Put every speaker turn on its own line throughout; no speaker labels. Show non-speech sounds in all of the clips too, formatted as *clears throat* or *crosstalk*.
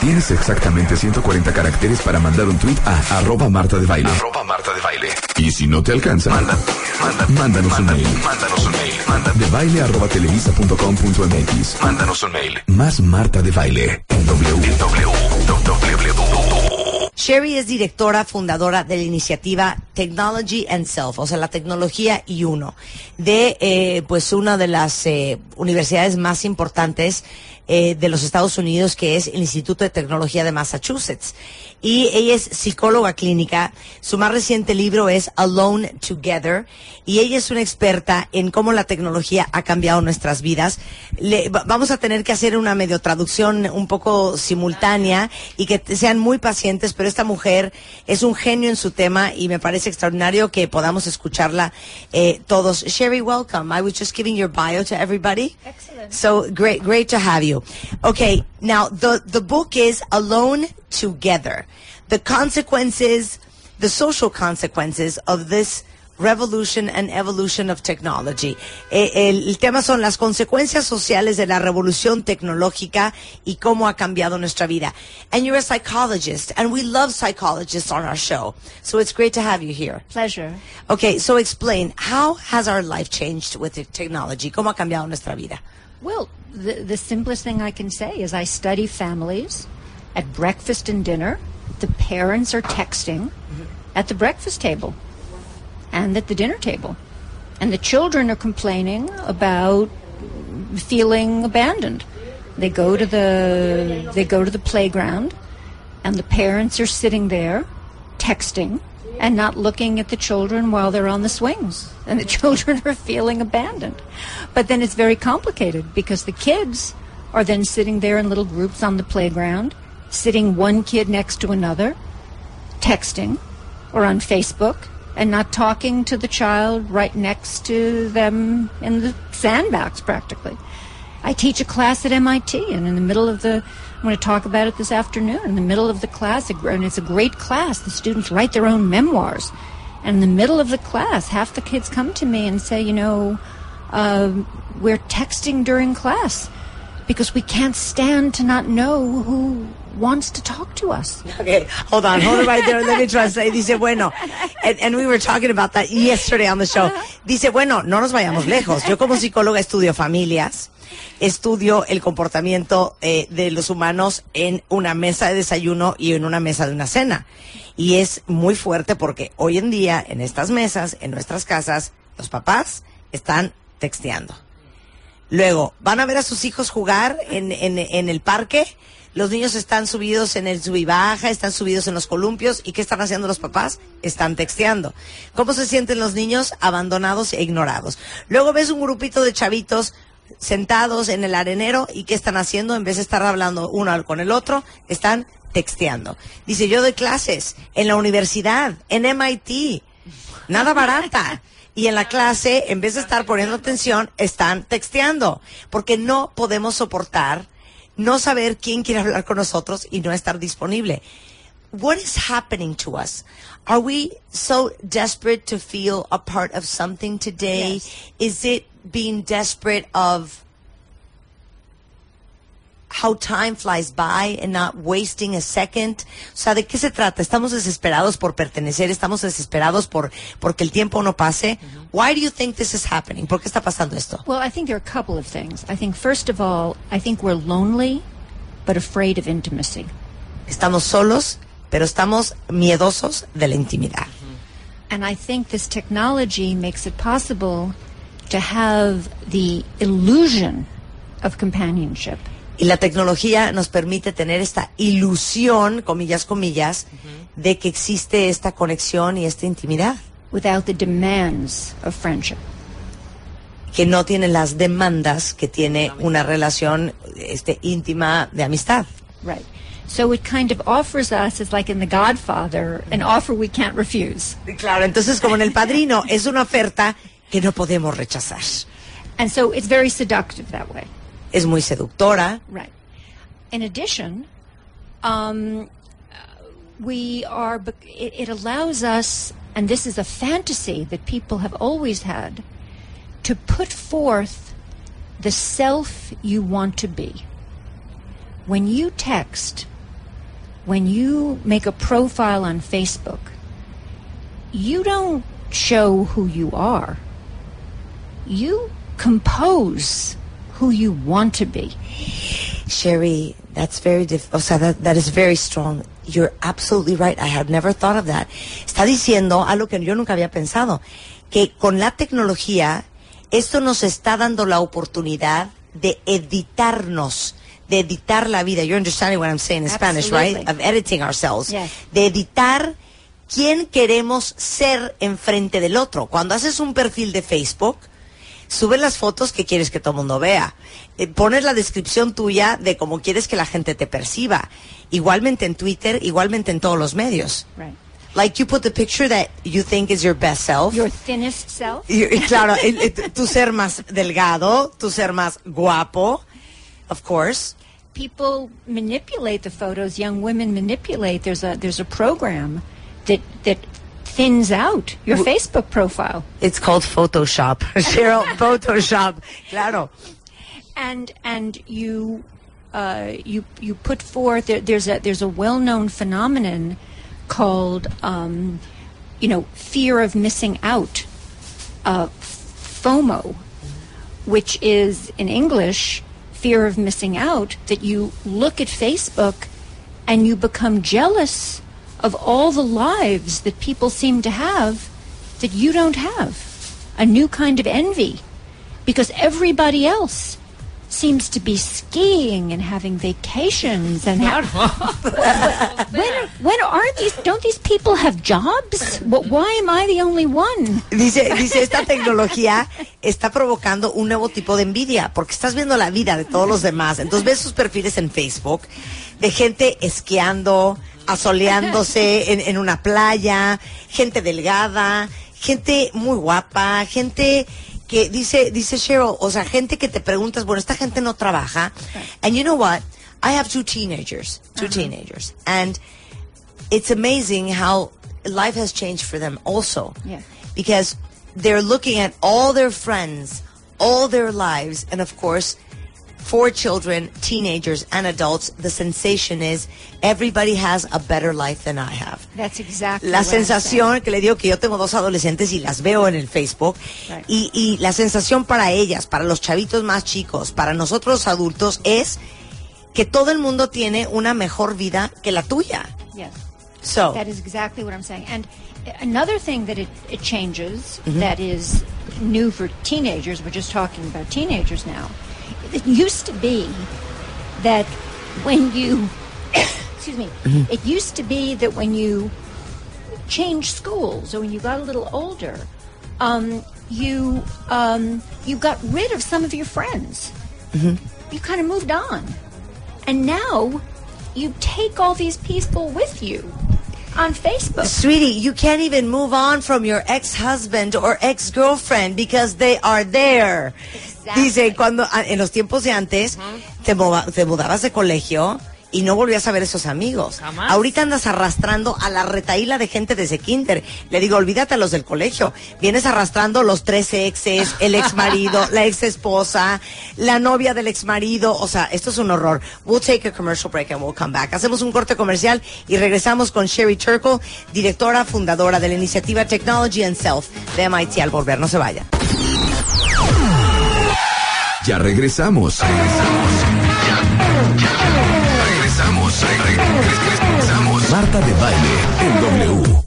Tienes exactamente 140 caracteres para mandar un tweet a arroba Marta de Baile.
Marta de Baile.
Y si no te alcanza,
Manda, manda,
mándanos un mail.
Mándanos un mail. Manda,
De baile arroba televisa.com.mx.
mándanos un mail.
Más Marta de Baile. En W.
www.
Sherry es directora fundadora de la iniciativa Technology and Self, o sea, la tecnología y uno, de eh, pues una de las eh, universidades más importantes eh, de los Estados Unidos, que es el Instituto de Tecnología de Massachusetts. Y ella es psicóloga clínica. Su más reciente libro es Alone Together. Y ella es una experta en cómo la tecnología ha cambiado nuestras vidas. Le- va- vamos a tener que hacer una medio traducción un poco simultánea y que sean muy pacientes, pero esta mujer es un genio en su tema y me parece extraordinario que podamos escucharla eh, todos. Sherry, welcome. I was just giving your bio to everybody. Excellent. So great, great to have you. Okay, now the the book is Alone Together: the consequences, the social consequences of this revolution and evolution of technology. Eh, el, el tema son las consecuencias sociales de la revolución tecnológica y cómo ha cambiado nuestra vida. And you're a psychologist, and we love psychologists on our show, so it's great to have you here.
Pleasure.
Okay, so explain how has our life changed with the technology? ¿Cómo ha cambiado nuestra vida?
Well, the, the simplest thing I can say is I study families at breakfast and dinner. The parents are texting mm-hmm. at the breakfast table and at the dinner table. And the children are complaining about feeling abandoned. They go to the they go to the playground and the parents are sitting there texting and not looking at the children while they're on the swings. And the *laughs* children are feeling abandoned. But then it's very complicated because the kids are then sitting there in little groups on the playground, sitting one kid next to another, texting or on Facebook and not talking to the child right next to them in the sandbox practically. I teach a class at MIT, and in the middle of the, I'm going to talk about it this afternoon. In the middle of the class, and it's a great class. The students write their own memoirs, and in the middle of the class, half the kids come to me and say, you know, um, we're texting during class because we can't stand to not know who wants to talk to us.
Okay, hold on, hold it right there. Let me translate. Dice, bueno, and, and we were talking about that yesterday on the show. Dice, bueno, no nos vayamos lejos. Yo como psicóloga estudio familias, estudio el comportamiento eh, de los humanos en una mesa de desayuno y en una mesa de una cena. Y es muy fuerte porque hoy en día en estas mesas, en nuestras casas, los papás están texteando. Luego, van a ver a sus hijos jugar en, en, en el parque. Los niños están subidos en el sub y baja, están subidos en los columpios. ¿Y qué están haciendo los papás? Están texteando. ¿Cómo se sienten los niños? Abandonados e ignorados. Luego ves un grupito de chavitos sentados en el arenero y ¿qué están haciendo? En vez de estar hablando uno con el otro, están texteando. Dice, yo doy clases en la universidad, en MIT, nada barata. Y en la clase, en vez de estar poniendo atención, están texteando. Porque no podemos soportar no saber quién quiere hablar con nosotros y no estar disponible. What is happening to us? Are we so desperate to feel a part of something today? Is it being desperate of how time flies by and not wasting a second. O sea, ¿de qué se trata? Estamos desesperados por pertenecer, estamos desesperados por porque el tiempo no pase. Mm-hmm. Why do you think this is happening? ¿Por qué está pasando esto?
Well, I think there are a couple of things. I think, first of all, I think we're lonely but afraid of intimacy.
Estamos solos, pero estamos miedosos de la intimidad. Mm-hmm.
And I think this technology makes it possible to have the illusion of companionship.
Y la tecnología nos permite tener esta ilusión, comillas, comillas, de que existe esta conexión y esta intimidad,
without the demands of friendship.
que no tiene las demandas que tiene una relación este, íntima de amistad.
Right. So it kind of offers us, it's like in The Godfather, an offer we can't refuse.
Claro, entonces como en El Padrino, es una oferta que no podemos rechazar.
And so it's very seductive that way.
Es muy seductora,
Right. In addition, um, we are, it, it allows us, and this is a fantasy that people have always had, to put forth the self you want to be. When you text, when you make a profile on Facebook, you don't show who you are. You compose who you want to be.
Sherry, that's very o sea, that, that is very strong. You're absolutely right. I had never thought of that. Está diciendo algo que yo nunca había pensado, que con la tecnología esto nos está dando la oportunidad de editarnos, de editar la vida. You're understanding what I'm saying in Spanish, right? Of editing ourselves.
Yes.
De editar quién queremos ser enfrente del otro. Cuando haces un perfil de Facebook, Sube las fotos que quieres que todo el mundo vea. Eh, pones la descripción tuya de cómo quieres que la gente te perciba. Igualmente en Twitter, igualmente en todos los medios.
Right.
Like you put the picture that you think is your best self.
Your thinnest self.
Y, y claro, el- el- tu ser más delgado, tu ser más guapo, of course.
People manipulate the photos. Young women manipulate. There's a there's a program that that thins out your Facebook profile.
It's called Photoshop. *laughs* Cheryl, Photoshop. Claro.
and and you uh, you you put forth there, there's a there's a well known phenomenon called um, you know fear of missing out uh, FOMO, which is in English fear of missing out that you look at Facebook and you become jealous of all the lives that people seem to have that you don't have. A new kind of envy. Because everybody else seems to be skiing and having vacations and ha- *laughs* when when aren't these don't these people have jobs? Wh- why am i the only one?
Dice, dice, esta *laughs* tecnología está provocando un nuevo tipo de envidia, porque estás viendo la vida de todos los demás. Entonces ves sus perfiles en Facebook de gente esquiando, asoleándose en, en una playa, gente delgada, gente muy guapa, gente que dice, dice Cheryl, o sea, gente que te preguntas, bueno, esta gente no trabaja. And you know what? I have two teenagers, 2 teenagers, and it's amazing how life has changed for them also.
Yeah.
Because they're looking at all their friends, all their lives, and of course, for children, teenagers, and adults, the sensation is everybody has a better life than I have.
that's exactly
La sensación que le digo que yo tengo dos adolescentes y las veo en el Facebook
Right.
y, y la sensación para ellas, para los chavitos más chicos, para nosotros adultos es que todo el mundo tiene una mejor vida que la tuya.
yes
So,
That is exactly what I'm saying. And another thing that it, it changes that is new for teenagers, we're just talking about teenagers now. It used to be that when you, *coughs* excuse me, it used to be that when you changed schools or when you got a little older, um, you um, you got rid of some of your friends. You kind of moved on, and now you take all these people with you on Facebook.
Sweetie, you can't even move on from your ex-husband or ex-girlfriend because they are there. Dice, cuando ah, en los tiempos de antes te, mova- te mudabas de colegio y no volvías a ver esos amigos. Ahorita andas arrastrando a la retaíla de gente desde kinder. Le digo, olvídate a los del colegio. Vienes arrastrando los tres exes, el ex marido, *laughs* la ex esposa, la novia del ex marido. O sea, esto es un horror. We'll take a commercial break and we'll come back. Hacemos un corte comercial y regresamos con Sherry Turkle, directora fundadora de la iniciativa Technology and Self de MIT al volver. No se vaya.
Ya regresamos.
Regresamos. Regresamos.
Marta de baile en W.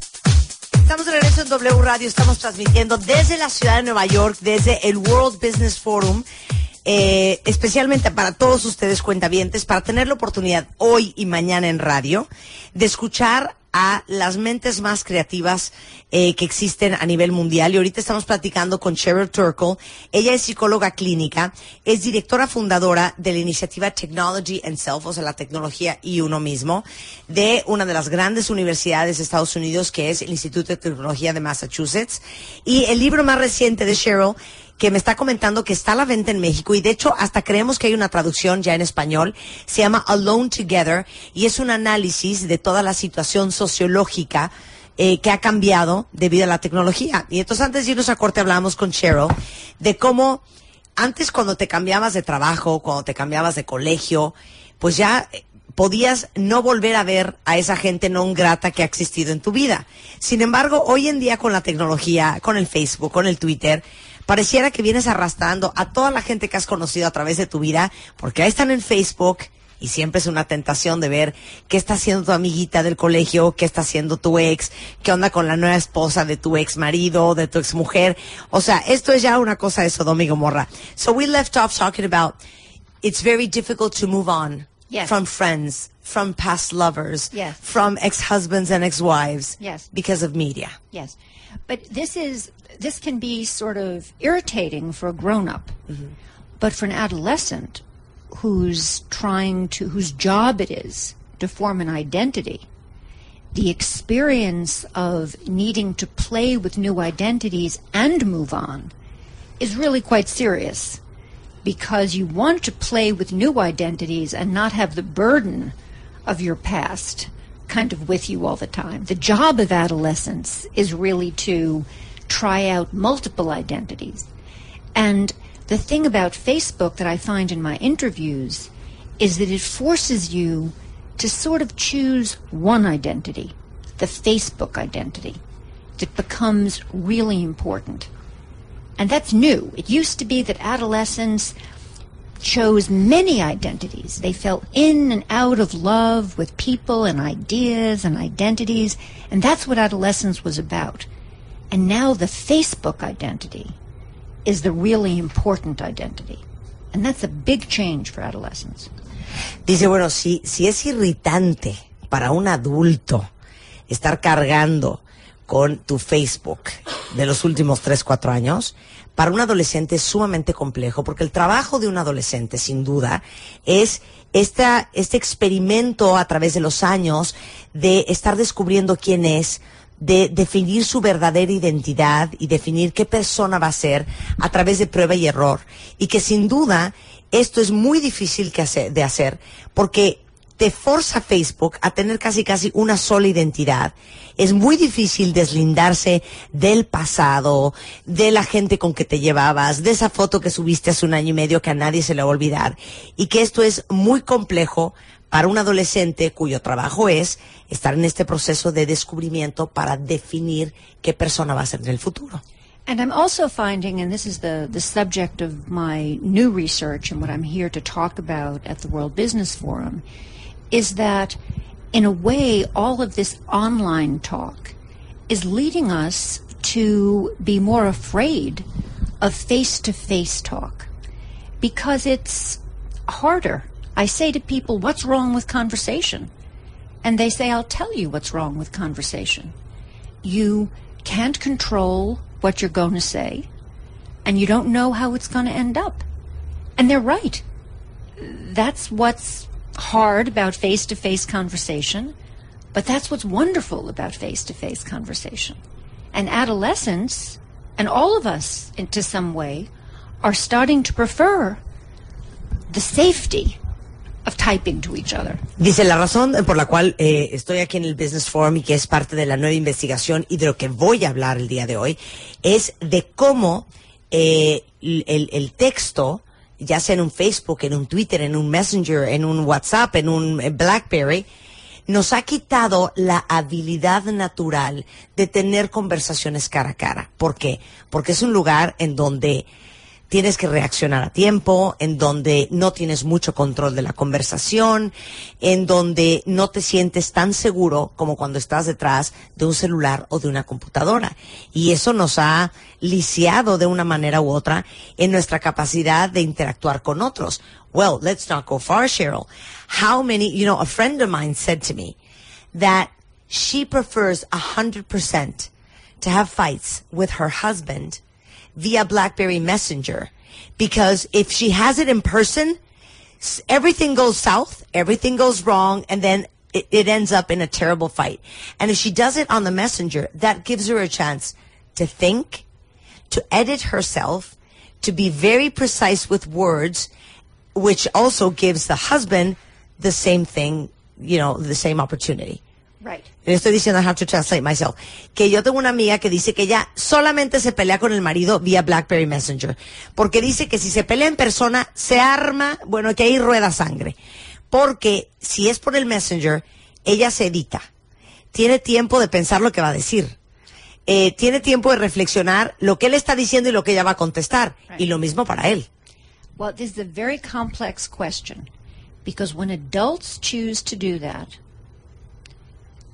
Estamos de regreso en W Radio, estamos transmitiendo desde la ciudad de Nueva York, desde el World Business Forum. eh, especialmente para todos ustedes cuentavientes, para tener la oportunidad hoy y mañana en radio de escuchar a las mentes más creativas eh, que existen a nivel mundial. Y ahorita estamos platicando con Cheryl Turkle. Ella es psicóloga clínica, es directora fundadora de la iniciativa Technology and Self, o sea, la tecnología y uno mismo, de una de las grandes universidades de Estados Unidos, que es el Instituto de Tecnología de Massachusetts. Y el libro más reciente de Cheryl que me está comentando que está a la venta en México y de hecho hasta creemos que hay una traducción ya en español. Se llama Alone Together y es un análisis de toda la situación sociológica eh, que ha cambiado debido a la tecnología. Y entonces antes de irnos a corte hablábamos con Cheryl de cómo antes cuando te cambiabas de trabajo, cuando te cambiabas de colegio, pues ya eh, podías no volver a ver a esa gente no grata que ha existido en tu vida. Sin embargo, hoy en día con la tecnología, con el Facebook, con el Twitter, pareciera que vienes arrastrando a toda la gente que has conocido a través de tu vida, porque ahí están en Facebook y siempre es una tentación de ver qué está haciendo tu amiguita del colegio, qué está haciendo tu ex, qué onda con la nueva esposa de tu ex marido, de tu ex mujer. O sea, esto es ya una cosa de Sodoma y Gomorra. So we left off talking about it's very difficult to move on
Yes.
from friends, from past lovers,
Yes.
from ex-husbands and ex-wives
Yes.
because of media.
Yes. But this is this can be sort of irritating for a grown up. But for an adolescent who's trying to whose job it is to form an identity, the experience of needing to play with new identities and move on is really quite serious because you want to play with new identities and not have the burden of your past kind of with you all the time. The job of adolescence is really to try out multiple identities. And the thing about Facebook that I find in my interviews is that it forces you to sort of choose one identity, the Facebook identity, that becomes really important. And that's new. It used to be that adolescents chose many identities. They fell in and out of love with people and ideas and identities, and that's what adolescence was about. And now the Facebook identity is the really important identity. And that's a big change for adolescents.
Dice, bueno, si, si es irritante para un adulto estar cargando con tu Facebook de los últimos 3, 4 años, para un adolescente es sumamente complejo, porque el trabajo de un adolescente, sin duda, es esta, este experimento a través de los años de estar descubriendo quién es, de definir su verdadera identidad y definir qué persona va a ser a través de prueba y error. Y que sin duda esto es muy difícil que hacer- de hacer porque te forza Facebook a tener casi casi una sola identidad. Es muy difícil deslindarse del pasado, de la gente con que te llevabas, de esa foto que subiste hace un año y medio que a nadie se le va a olvidar. Y que esto es muy complejo para un adolescente cuyo trabajo es estar en este proceso de descubrimiento para definir qué persona va a ser en el futuro.
And I'm also finding, and this is the, the subject of my new research and what I'm here to talk about at the World Business Forum, is that in a way, all of this online talk is leading us to be more afraid of face to face talk because it's harder. I say to people, What's wrong with conversation? And they say, I'll tell you what's wrong with conversation. You can't control what you're going to say, and you don't know how it's going to end up. And they're right. That's what's hard about face to face conversation, but that's what's wonderful about face to face conversation. And adolescents, and all of us in, to some way, are starting to prefer the safety
Dice, la razón por la cual eh, estoy aquí en el Business Forum y que es parte de la nueva investigación y de lo que voy a hablar el día de hoy, es de cómo eh, el, el texto, ya sea en un Facebook, en un Twitter, en un Messenger, en un WhatsApp, en un eh, BlackBerry, nos ha quitado la habilidad natural de tener conversaciones cara a cara. ¿Por qué? Porque es un lugar en donde tienes que reaccionar a tiempo, en donde no tienes mucho control de la conversación, en donde no te sientes tan seguro como cuando estás detrás de un celular o de una computadora. Y eso nos ha lisiado de una manera u otra en nuestra capacidad de interactuar con otros. Well, let's not go far, Cheryl. How many, you know, a friend of mine said to me that she prefers a hundred percent to have fights with her husband via BlackBerry Messenger because if she has it in person, everything goes south, everything goes wrong, and then it, it ends up in a terrible fight. And if she does it on the messenger, that gives her a chance to think, to edit herself, to be very precise with words, which also gives the husband the same thing, you know, the same opportunity.
Right.
Le estoy diciendo how to translate myself. Que yo tengo una amiga que dice que ella solamente se pelea con el marido vía BlackBerry Messenger. Porque dice que si se pelea en persona, se arma, bueno, que ahí rueda sangre. Porque si es por el Messenger, ella se edita. Tiene tiempo de pensar lo que va a decir. Eh, tiene tiempo de reflexionar lo que él está diciendo y lo que ella va a contestar. Y lo mismo para él.
Well, this is a very complex question because when adults choose to do that,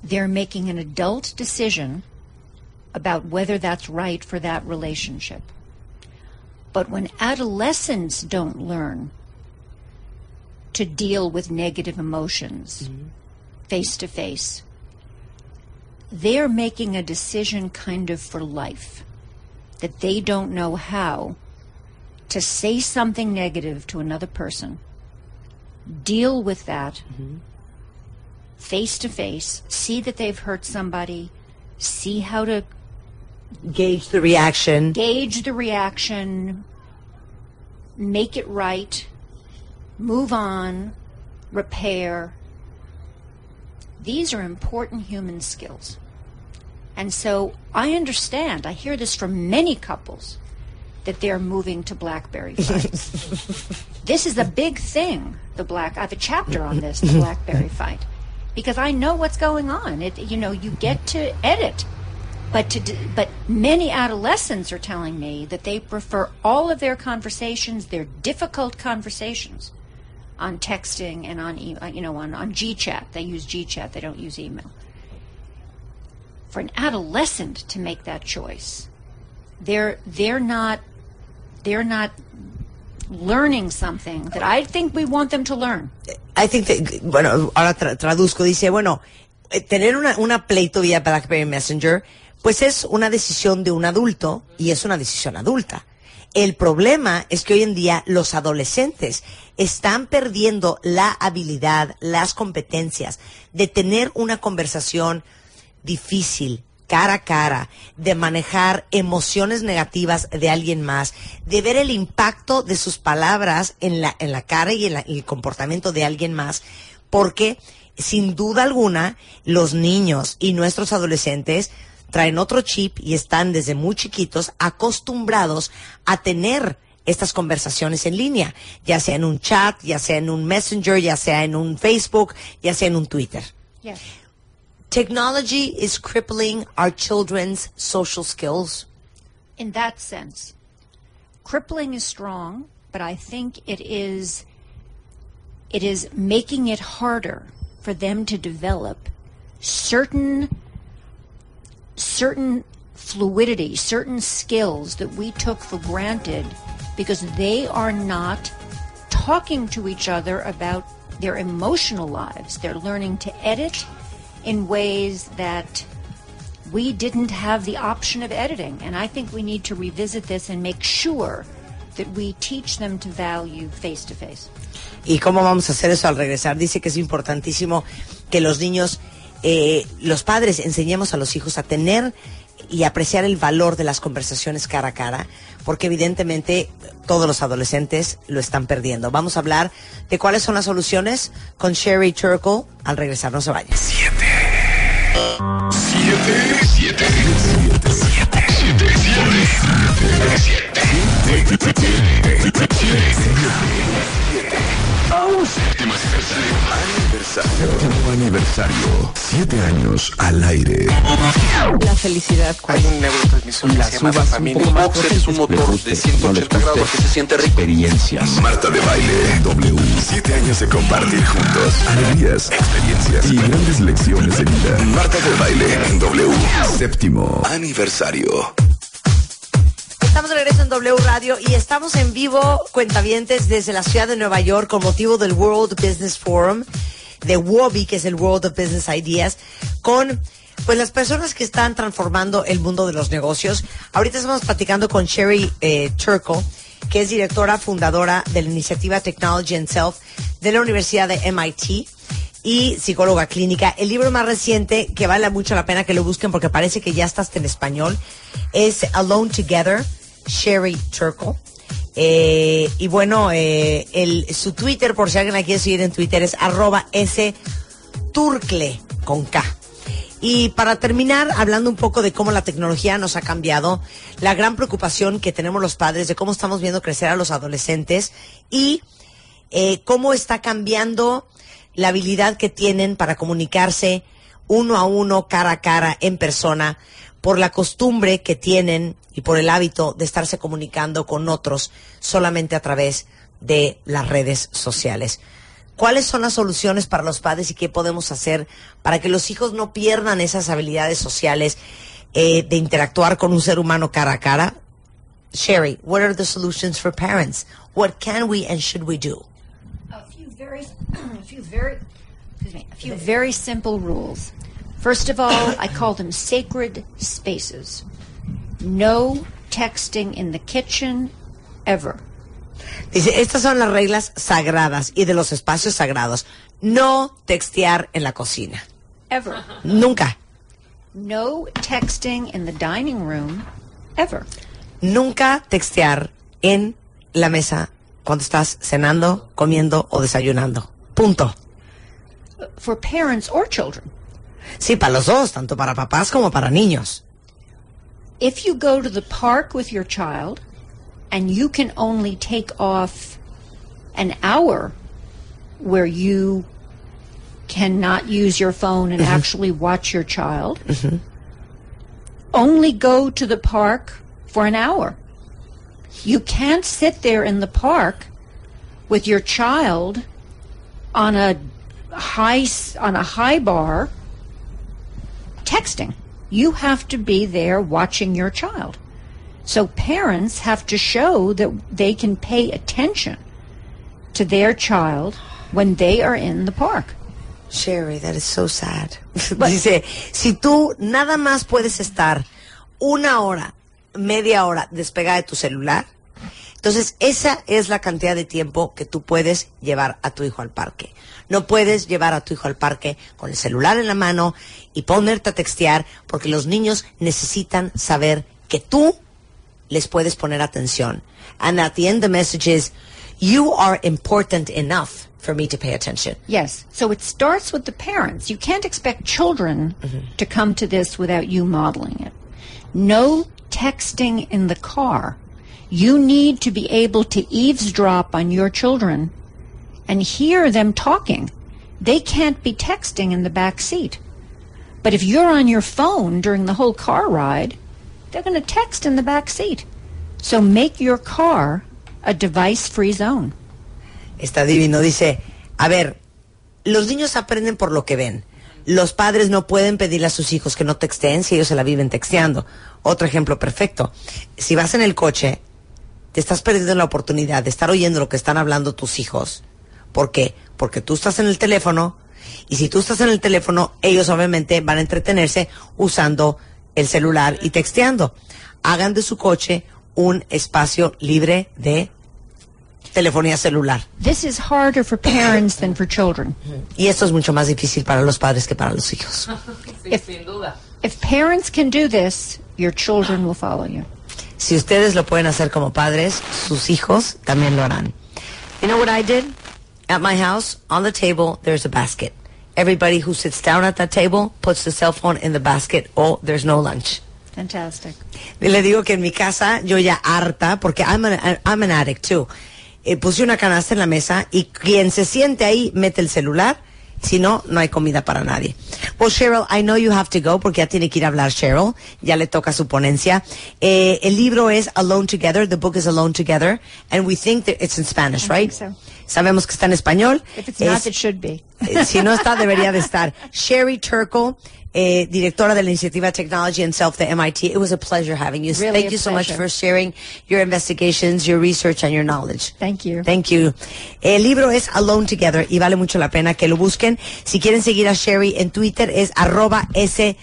they're making an adult decision about whether that's right for that relationship. But when adolescents don't learn to deal with negative emotions face to face, they're making a decision kind of for life that they don't know how to say something negative to another person, deal with that mm-hmm. Face to face, see that they've hurt somebody, see how to
Gauge the reaction.
gauge the reaction, make it right, move on, repair. These are important human skills. And so I understand, I hear this from many couples that they're moving to Blackberry *laughs* fights. this is a big thing, the black I have a chapter on this, the Blackberry fight. Because I know what's going on. It you know, you get to edit but to but many adolescents are telling me that they prefer all of their conversations, their difficult conversations, on texting and on you know on on GChat. They use GChat. They don't use email. For an adolescent to make that choice, they're they're not they're not learning something that I think we want them to learn.
I think that, bueno, ahora tra- traduzco, dice, bueno, eh, tener una, una pleito vía BlackBerry Messenger, pues es una decisión de un adulto y es una decisión adulta. El problema es que hoy en día los adolescentes están perdiendo la habilidad, las competencias de tener una conversación difícil, cara a cara, de manejar emociones negativas de alguien más, de ver el impacto de sus palabras en la, en la cara y en la- el comportamiento de alguien más, porque sin duda alguna los niños y nuestros adolescentes traen otro chip y están desde muy chiquitos acostumbrados a tener estas conversaciones en línea, ya sea en un chat, ya sea en un messenger, ya sea en un Facebook, ya sea en un Twitter. Technology is crippling our children's social skills.
in that sense. Crippling is strong, but I think it is it is making it harder for them to develop certain certain fluidity, certain skills that we took for granted because they are not talking to each other about their emotional lives. They're learning to edit in ways that we didn't have the option of editing. And I think we need to revisit this and make sure that we teach them to value face to face.
¿Y cómo vamos a hacer eso al regresar? Dice que es importantísimo que los niños, eh, los padres, enseñemos a los hijos a tener y apreciar el valor de las conversaciones cara a cara, porque evidentemente todos los adolescentes lo están perdiendo. Vamos a hablar de cuáles son las soluciones con Sherry Turkle al regresar. No se vayan.
Siete. 7, 7, 7, 7, 7, 7, 7, 7, 7, 7, 7, 7, 7, House. Séptimo aniversario. Séptimo aniversario. Siete años al aire.
La felicidad.
Hay un neurotransmisor que se llama. Un boxer es un motor de 180 grados que se siente rico.
Experiencias. Marta de baile. W. Siete años de compartir juntos. Alegrías, experiencias y grandes lecciones de vida. Marta de baile W. Séptimo aniversario.
Regreso en W Radio y estamos en vivo, cuentavientes, desde la ciudad de Nueva York con motivo del World Business Forum de WOBI, que es el World of Business Ideas, con pues las personas que están transformando el mundo de los negocios. Ahorita estamos platicando con Sherry eh, Turco, que es directora fundadora de la iniciativa Technology and Self de la Universidad de MIT y psicóloga clínica. El libro más reciente, que vale mucho la pena que lo busquen porque parece que ya está hasta en español, es Alone Together, Sherry Turkle. Eh, y bueno, eh, su Twitter, por si alguien la quiere seguir en Twitter, es arroba S con K. Y para terminar, hablando un poco de cómo la tecnología nos ha cambiado, la gran preocupación que tenemos los padres de cómo estamos viendo crecer a los adolescentes y eh, cómo está cambiando la habilidad que tienen para comunicarse uno a uno, cara a cara, en persona, por la costumbre que tienen y por el hábito de estarse comunicando con otros solamente a través de las redes sociales. ¿Cuáles son las soluciones para los padres y qué podemos hacer para que los hijos no pierdan esas habilidades sociales eh, de interactuar con un ser humano cara a cara? Sherry, what are the solutions for parents? What can we and should we do?
a few very, *clears throat* a few very, excuse me, a few very simple rules. First of all, I call them sacred spaces. No texting in the kitchen ever.
Dice, estas son las reglas sagradas y de los espacios sagrados. No textear en la cocina.
Ever.
Nunca.
No texting in the dining room ever.
Nunca textear en la mesa cuando estás cenando, comiendo o desayunando. Punto.
For parents or children.
Sí, para los dos, tanto para papás como para niños.
If you go to the park with your child and you can only take off an hour where you cannot use your phone and mm-hmm. actually watch your child, mm-hmm. only go to the park for an hour. You can't sit there in the park with your child on a high on a high bar texting. You have to be there watching your child. So parents have to show that they can pay attention to their child when they are in the park.
Sherry, that is so sad. *laughs* But, Dice, si tú nada más puedes estar una hora, media hora despegada de tu celular, entonces esa es la cantidad de tiempo que tú puedes llevar a tu hijo al parque. No puedes llevar a tu hijo al parque con el celular en la mano y ponerte a textear porque los niños necesitan saber que tú les puedes poner atención. And at the end the message is, you are important enough for me to pay attention.
Yes. So it starts with the parents. You can't expect children to come to this without you modeling it. No texting in the car. You need to be able to eavesdrop on your children and hear them talking. They can't be texting in the back seat. But if you're on your phone during the whole car ride, they're going to text in the back seat. So make your car a device free zone.
Está divino. Dice, a ver, los niños aprenden por lo que ven. Los padres no pueden pedirle a sus hijos que no texteen si ellos se la viven texteando. Otro ejemplo perfecto. Si vas en el coche, te estás perdiendo la oportunidad de estar oyendo lo que están hablando tus hijos. ¿Por qué? Porque tú estás en el teléfono y si tú estás en el teléfono, ellos obviamente van a entretenerse usando el celular y texteando. Hagan de su coche un espacio libre de telefonía celular.
This is harder for parents than for children.
Y esto es mucho más difícil para los padres que para los hijos. *laughs*
if, if parents can do this, your children will follow you.
Si ustedes lo pueden hacer como padres, sus hijos también lo harán. You know what I did? At my house, on the table, there's a basket. Everybody who sits down at that table puts the cell phone in the basket or there's no lunch.
Fantastic.
Le digo que en mi casa, yo ya harta, porque I'm an, I'm an addict too. eh, puse una canasta en la mesa y quien se siente ahí mete el celular. Si no, no hay comida para nadie. Well, Cheryl, I know you have to go porque ya tiene que ir a hablar Cheryl. Ya le toca su ponencia. Eh, el libro es Alone Together. The book is Alone Together. And we think that it's in Spanish, right?
so.
Sabemos que está en español.
If it's not,
Es-
it should be. *laughs*
eh, si no está, debería de estar. Sherry Turkle, eh, directora de la iniciativa Technology and Self de MIT. It was a pleasure having you.
Really
Thank you so much for sharing your investigations, your research, and your knowledge.
Thank you.
Thank you. El libro es Alone Together y vale mucho la pena que lo busquen. Si quieren seguir a Sherry en Twitter es arroba S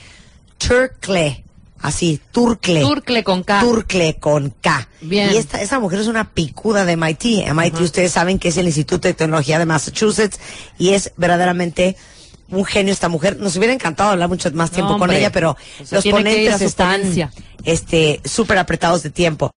Turkle. Así, Turkle.
Turkle con K.
Turkle con K.
Bien.
Y esta, esa mujer es una picuda de MIT. MIT ustedes saben que es el Instituto de Tecnología de Massachusetts y es verdaderamente un genio esta mujer. Nos hubiera encantado hablar mucho más tiempo con ella, pero
O sea,
los ponentes están este súper apretados de tiempo.